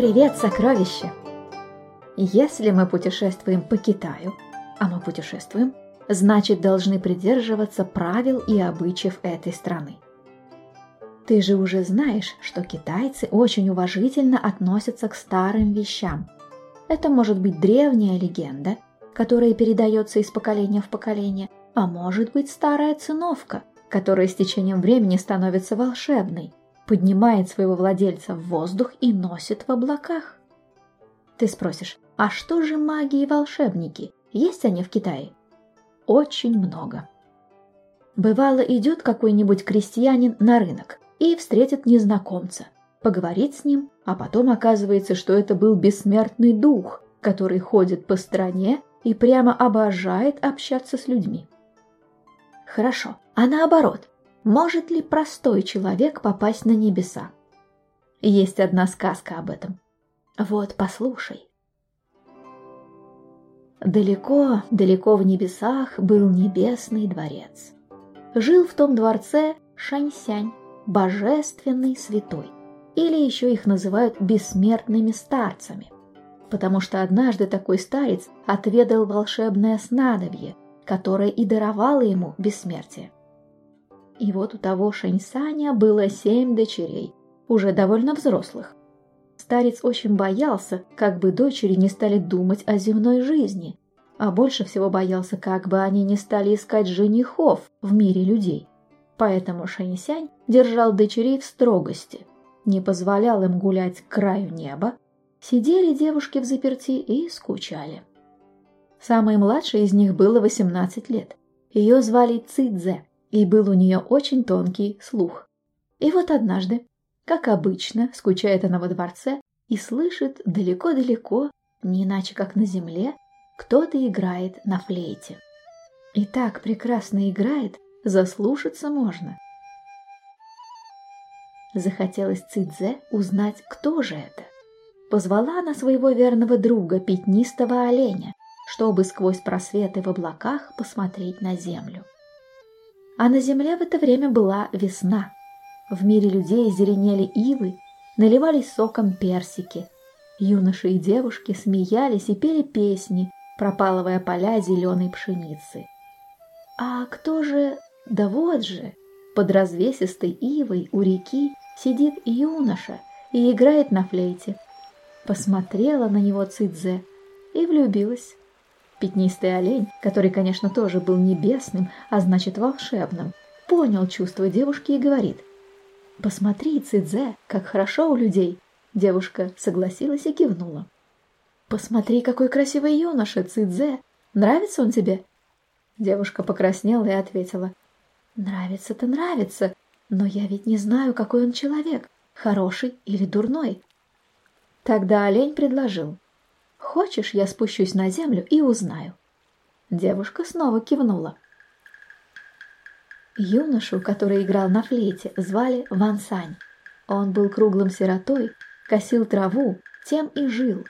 Привет, сокровище! Если мы путешествуем по Китаю, а мы путешествуем, значит должны придерживаться правил и обычаев этой страны. Ты же уже знаешь, что китайцы очень уважительно относятся к старым вещам. Это может быть древняя легенда, которая передается из поколения в поколение, а может быть старая циновка, которая с течением времени становится волшебной, поднимает своего владельца в воздух и носит в облаках. Ты спросишь, а что же маги и волшебники? Есть они в Китае? Очень много. Бывало, идет какой-нибудь крестьянин на рынок и встретит незнакомца, поговорит с ним, а потом оказывается, что это был бессмертный дух, который ходит по стране и прямо обожает общаться с людьми. Хорошо, а наоборот, может ли простой человек попасть на небеса? Есть одна сказка об этом. Вот, послушай. Далеко, далеко в небесах был небесный дворец. Жил в том дворце Шаньсянь, божественный святой, или еще их называют бессмертными старцами, потому что однажды такой старец отведал волшебное снадобье, которое и даровало ему бессмертие. И вот у того Шаньсаня было семь дочерей, уже довольно взрослых, Старец очень боялся, как бы дочери не стали думать о земной жизни, а больше всего боялся, как бы они не стали искать женихов в мире людей. Поэтому Шаньсянь держал дочерей в строгости, не позволял им гулять к краю неба, сидели девушки в заперти и скучали. Самой младшей из них было 18 лет. Ее звали Цидзе, и был у нее очень тонкий слух. И вот однажды как обычно, скучает она во дворце и слышит далеко-далеко, не иначе как на земле, кто-то играет на флейте. И так прекрасно играет, заслушаться можно. Захотелось Цидзе узнать, кто же это. Позвала она своего верного друга, пятнистого оленя, чтобы сквозь просветы в облаках посмотреть на землю. А на земле в это время была весна – в мире людей зеленели ивы, наливались соком персики. Юноши и девушки смеялись и пели песни, пропалывая поля зеленой пшеницы. А кто же... Да вот же! Под развесистой ивой у реки сидит юноша и играет на флейте. Посмотрела на него Цидзе и влюбилась. Пятнистый олень, который, конечно, тоже был небесным, а значит волшебным, понял чувства девушки и говорит – «Посмотри, Цидзе, как хорошо у людей!» Девушка согласилась и кивнула. «Посмотри, какой красивый юноша, Цидзе! Нравится он тебе?» Девушка покраснела и ответила. «Нравится-то нравится, но я ведь не знаю, какой он человек, хороший или дурной». Тогда олень предложил. «Хочешь, я спущусь на землю и узнаю?» Девушка снова кивнула. Юношу, который играл на флейте, звали Ван Сань. Он был круглым сиротой, косил траву, тем и жил.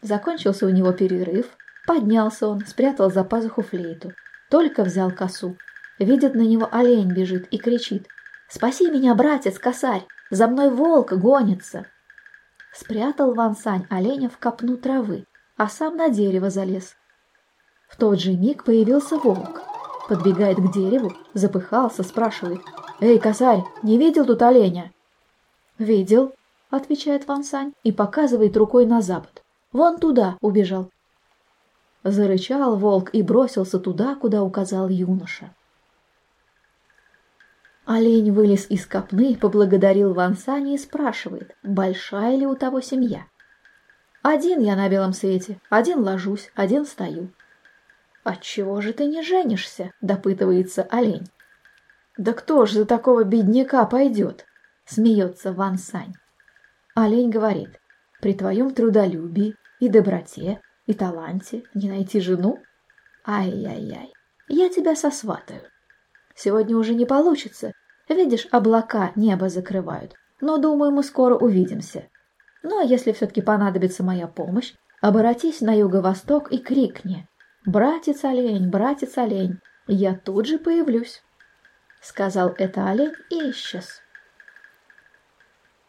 Закончился у него перерыв, поднялся он, спрятал за пазуху флейту. Только взял косу. Видит на него олень бежит и кричит. «Спаси меня, братец, косарь! За мной волк гонится!» Спрятал Ван Сань оленя в копну травы, а сам на дерево залез. В тот же миг появился волк – Подбегает к дереву, запыхался, спрашивает. «Эй, косарь, не видел тут оленя?» «Видел», — отвечает Ван Сань и показывает рукой на запад. «Вон туда убежал». Зарычал волк и бросился туда, куда указал юноша. Олень вылез из копны, поблагодарил Ван Саня и спрашивает, большая ли у того семья. «Один я на белом свете, один ложусь, один стою. «Отчего же ты не женишься?» – допытывается олень. «Да кто ж за такого бедняка пойдет?» – смеется Ван Сань. Олень говорит, «При твоем трудолюбии и доброте, и таланте не найти жену? Ай-яй-яй, я тебя сосватаю. Сегодня уже не получится. Видишь, облака небо закрывают. Но, думаю, мы скоро увидимся. Ну, а если все-таки понадобится моя помощь, обратись на юго-восток и крикни. «Братец олень, братец олень, я тут же появлюсь», — сказал это олень и исчез.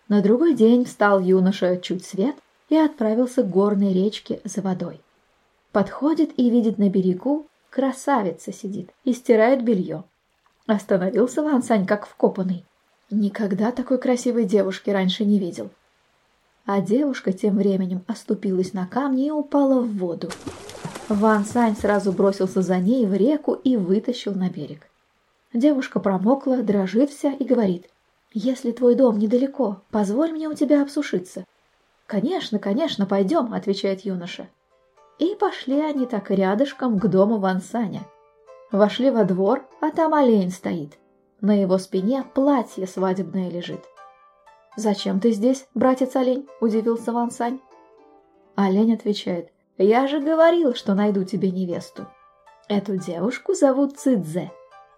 На другой день встал юноша чуть свет и отправился к горной речке за водой. Подходит и видит на берегу, красавица сидит и стирает белье. Остановился Ван Сань как вкопанный. Никогда такой красивой девушки раньше не видел. А девушка тем временем оступилась на камни и упала в воду. Ван Сань сразу бросился за ней в реку и вытащил на берег. Девушка промокла, дрожит вся и говорит, «Если твой дом недалеко, позволь мне у тебя обсушиться». «Конечно, конечно, пойдем», — отвечает юноша. И пошли они так рядышком к дому Ван Саня. Вошли во двор, а там олень стоит. На его спине платье свадебное лежит. «Зачем ты здесь, братец-олень?» – удивился Ван Сань. Олень отвечает, «Я же говорил, что найду тебе невесту. Эту девушку зовут Цидзе.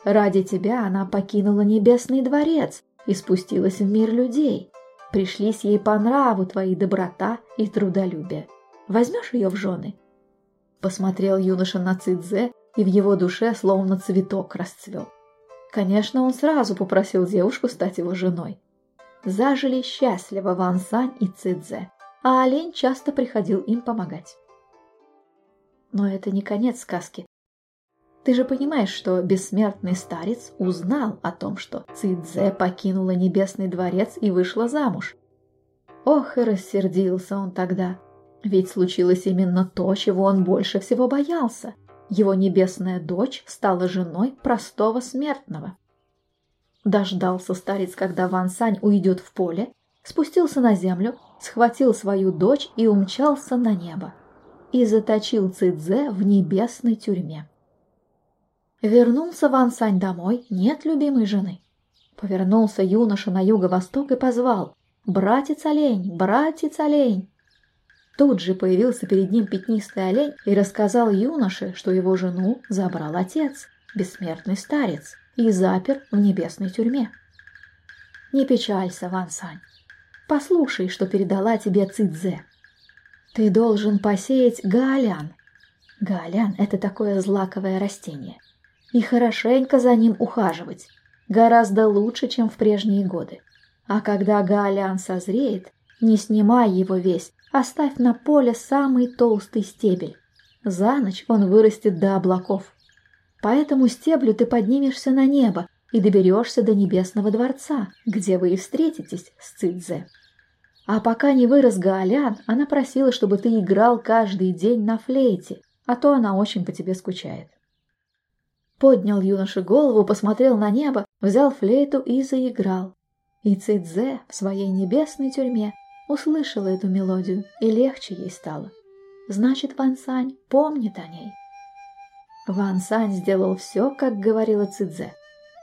Ради тебя она покинула небесный дворец и спустилась в мир людей. Пришлись ей по нраву твои доброта и трудолюбие. Возьмешь ее в жены?» Посмотрел юноша на Цидзе, и в его душе словно цветок расцвел. Конечно, он сразу попросил девушку стать его женой. Зажили счастливо Ван Сань и Цидзе, а олень часто приходил им помогать. Но это не конец сказки. Ты же понимаешь, что бессмертный старец узнал о том, что Цидзе покинула небесный дворец и вышла замуж. Ох, и рассердился он тогда, ведь случилось именно то, чего он больше всего боялся – его небесная дочь стала женой простого смертного. Дождался старец, когда Ван Сань уйдет в поле, спустился на землю, схватил свою дочь и умчался на небо. И заточил Цидзе в небесной тюрьме. Вернулся Ван Сань домой, нет любимой жены. Повернулся юноша на юго-восток и позвал «Братец-олень! Братец-олень!» Тут же появился перед ним пятнистый олень и рассказал юноше, что его жену забрал отец, бессмертный старец, и запер в небесной тюрьме. Не печалься, Ван Сань. Послушай, что передала тебе Цидзе. Ты должен посеять гаолян. Гаолян – это такое злаковое растение. И хорошенько за ним ухаживать. Гораздо лучше, чем в прежние годы. А когда гаолян созреет, не снимай его весь, Оставь на поле самый толстый стебель. За ночь он вырастет до облаков. По этому стеблю ты поднимешься на небо и доберешься до небесного дворца, где вы и встретитесь с Цидзе. А пока не вырос Гаолян, она просила, чтобы ты играл каждый день на флейте, а то она очень по тебе скучает. Поднял юноша голову, посмотрел на небо, взял флейту и заиграл. И Цидзе в своей небесной тюрьме услышала эту мелодию, и легче ей стало. Значит, Ван Сань помнит о ней. Ван Сань сделал все, как говорила Цидзе.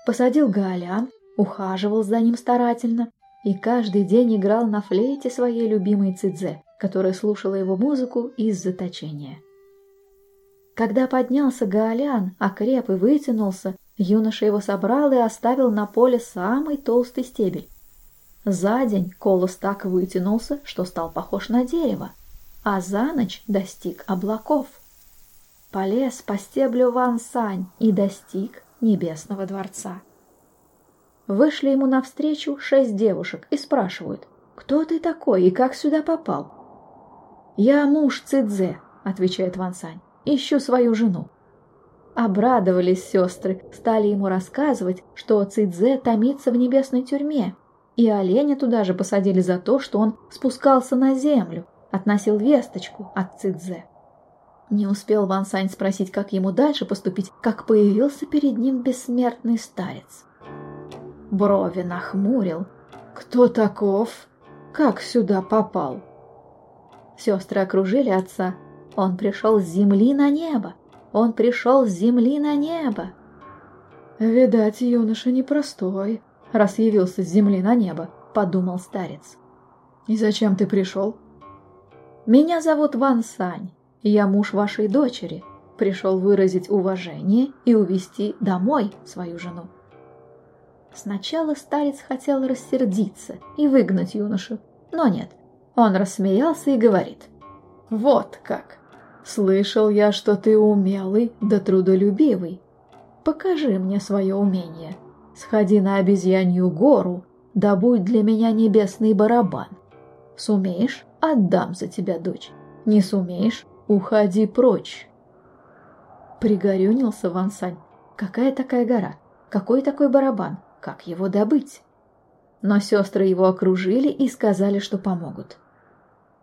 Посадил Гаолян, ухаживал за ним старательно и каждый день играл на флейте своей любимой Цидзе, которая слушала его музыку из заточения. Когда поднялся Гаолян, окреп и вытянулся, юноша его собрал и оставил на поле самый толстый стебель. За день колос так вытянулся, что стал похож на дерево, а за ночь достиг облаков. Полез по стеблю Ван Сань и достиг небесного дворца. Вышли ему навстречу шесть девушек и спрашивают, «Кто ты такой и как сюда попал?» «Я муж Цидзе», — отвечает Ван Сань, — «ищу свою жену». Обрадовались сестры, стали ему рассказывать, что Цидзе томится в небесной тюрьме, и оленя туда же посадили за то, что он спускался на землю, относил весточку от Цидзе. Не успел Ван Сань спросить, как ему дальше поступить, как появился перед ним бессмертный старец. Брови нахмурил. «Кто таков? Как сюда попал?» Сестры окружили отца. Он пришел с земли на небо. Он пришел с земли на небо. «Видать, юноша непростой», раз явился с земли на небо», — подумал старец. «И зачем ты пришел?» «Меня зовут Ван Сань, и я муж вашей дочери. Пришел выразить уважение и увести домой свою жену». Сначала старец хотел рассердиться и выгнать юношу, но нет. Он рассмеялся и говорит. «Вот как! Слышал я, что ты умелый да трудолюбивый. Покажи мне свое умение». Сходи на обезьянью гору, добудь для меня небесный барабан. Сумеешь — отдам за тебя дочь. Не сумеешь — уходи прочь. Пригорюнился Вансань. Какая такая гора? Какой такой барабан? Как его добыть? Но сестры его окружили и сказали, что помогут.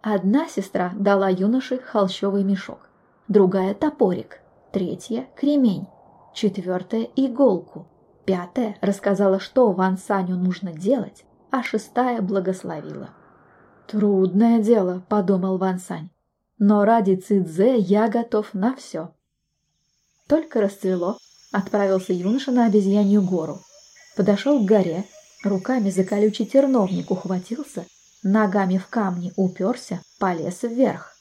Одна сестра дала юноше холщовый мешок, другая — топорик, третья — кремень, четвертая — иголку, пятая рассказала, что Ван Саню нужно делать, а шестая благословила. «Трудное дело», — подумал Ван Сань, — «но ради Цидзе я готов на все». Только расцвело, отправился юноша на обезьянью гору. Подошел к горе, руками за колючий терновник ухватился, ногами в камни уперся, полез вверх.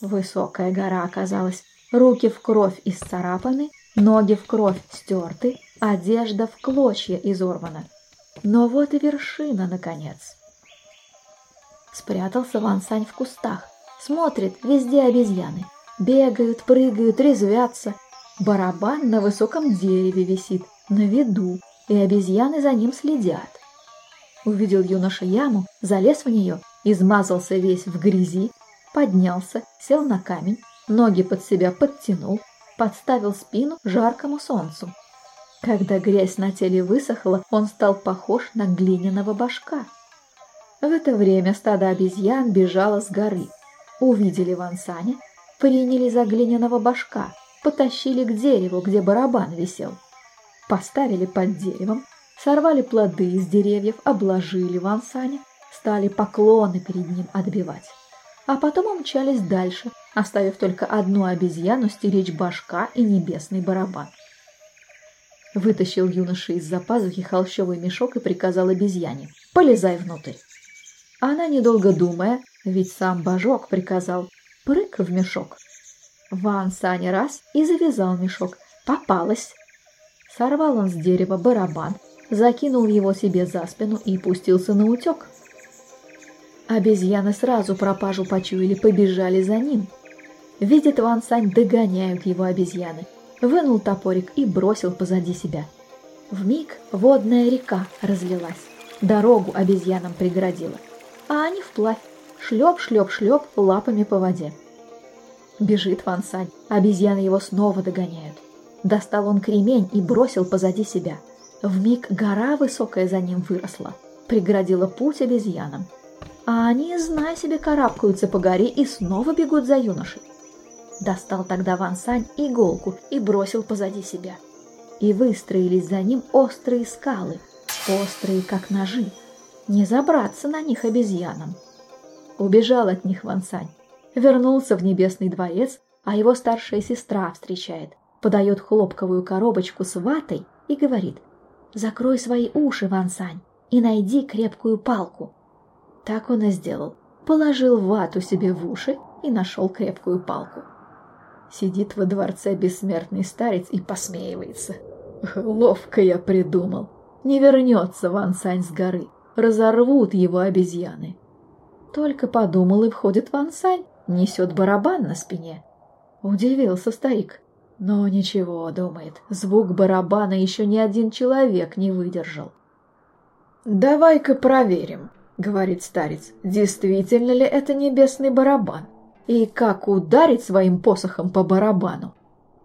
Высокая гора оказалась, руки в кровь исцарапаны, ноги в кровь стерты, одежда в клочья изорвана. Но вот и вершина, наконец. Спрятался Ван Сань в кустах, смотрит, везде обезьяны. Бегают, прыгают, резвятся. Барабан на высоком дереве висит, на виду, и обезьяны за ним следят. Увидел юноша яму, залез в нее, измазался весь в грязи, поднялся, сел на камень, ноги под себя подтянул, подставил спину жаркому солнцу. Когда грязь на теле высохла, он стал похож на глиняного башка. В это время стадо обезьян бежало с горы. Увидели Ван Саня, приняли за глиняного башка, потащили к дереву, где барабан висел. Поставили под деревом, сорвали плоды из деревьев, обложили Ван Саня, стали поклоны перед ним отбивать. А потом умчались дальше, оставив только одну обезьяну стеречь башка и небесный барабан. Вытащил юноша из-за пазухи холщовый мешок и приказал обезьяне «Полезай внутрь». Она, недолго думая, ведь сам божок приказал, прыг в мешок. Ван Саня раз и завязал мешок. Попалась. Сорвал он с дерева барабан, закинул его себе за спину и пустился на утек. Обезьяны сразу пропажу почуяли, побежали за ним. Видит Ван Сань, догоняют его обезьяны вынул топорик и бросил позади себя. В миг водная река разлилась, дорогу обезьянам преградила, а они вплавь, шлеп-шлеп-шлеп лапами по воде. Бежит Ван Сань, обезьяны его снова догоняют. Достал он кремень и бросил позади себя. В миг гора высокая за ним выросла, преградила путь обезьянам. А они, зная себе, карабкаются по горе и снова бегут за юношей. Достал тогда Ван Сань иголку и бросил позади себя. И выстроились за ним острые скалы, острые как ножи. Не забраться на них обезьянам. Убежал от них Ван Сань. Вернулся в небесный дворец, а его старшая сестра встречает, подает хлопковую коробочку с ватой и говорит «Закрой свои уши, Ван Сань, и найди крепкую палку». Так он и сделал. Положил вату себе в уши и нашел крепкую палку. Сидит во дворце бессмертный старец и посмеивается. Ловко я придумал. Не вернется Ван Сань с горы. Разорвут его обезьяны. Только подумал и входит Ван Сань, несет барабан на спине. Удивился старик. Но ничего, думает, звук барабана еще ни один человек не выдержал. «Давай-ка проверим», — говорит старец, — «действительно ли это небесный барабан?» И как ударить своим посохом по барабану.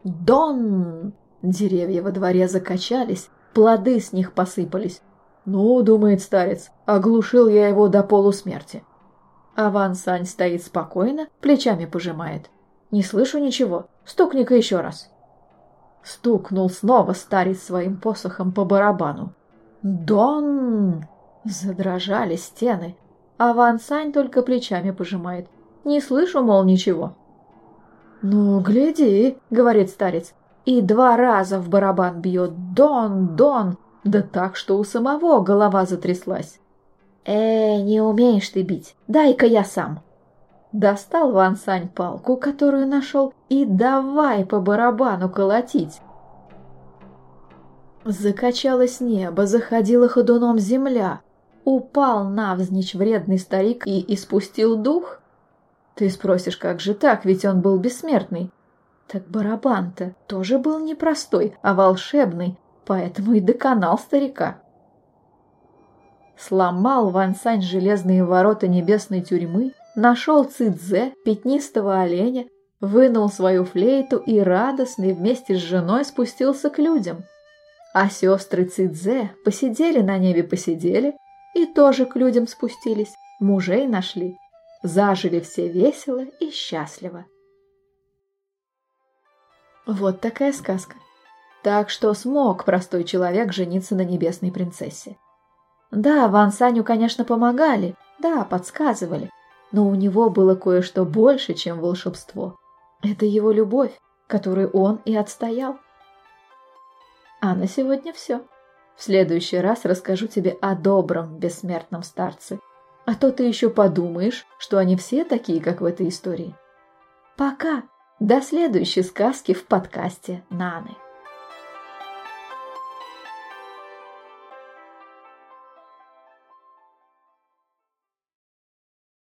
Дон! Деревья во дворе закачались, плоды с них посыпались. Ну, думает старец, оглушил я его до полусмерти. А Ван Сань стоит спокойно, плечами пожимает. Не слышу ничего, стукни-ка еще раз. Стукнул снова старец своим посохом по барабану. Дон! Задрожали стены, а Ван Сань только плечами пожимает. Не слышу, мол, ничего. «Ну, гляди», — говорит старец, и два раза в барабан бьет «Дон, Дон», да так, что у самого голова затряслась. «Э, не умеешь ты бить, дай-ка я сам». Достал Ван Сань палку, которую нашел, и давай по барабану колотить. Закачалось небо, заходила ходуном земля. Упал навзничь вредный старик и испустил дух. Ты спросишь, как же так, ведь он был бессмертный. Так барабан-то тоже был не простой, а волшебный, поэтому и доконал старика. сломал Ван Сань железные ворота небесной тюрьмы, нашел Цидзе, пятнистого оленя, вынул свою флейту и радостный вместе с женой спустился к людям. А сестры Цидзе посидели на небе посидели и тоже к людям спустились, мужей нашли. Зажили все весело и счастливо. Вот такая сказка. Так что смог простой человек жениться на небесной принцессе. Да, Ван Саню, конечно, помогали, да, подсказывали, но у него было кое-что больше, чем волшебство. Это его любовь, которую он и отстоял. А на сегодня все. В следующий раз расскажу тебе о добром бессмертном старце. А то ты еще подумаешь, что они все такие, как в этой истории. Пока! До следующей сказки в подкасте Наны.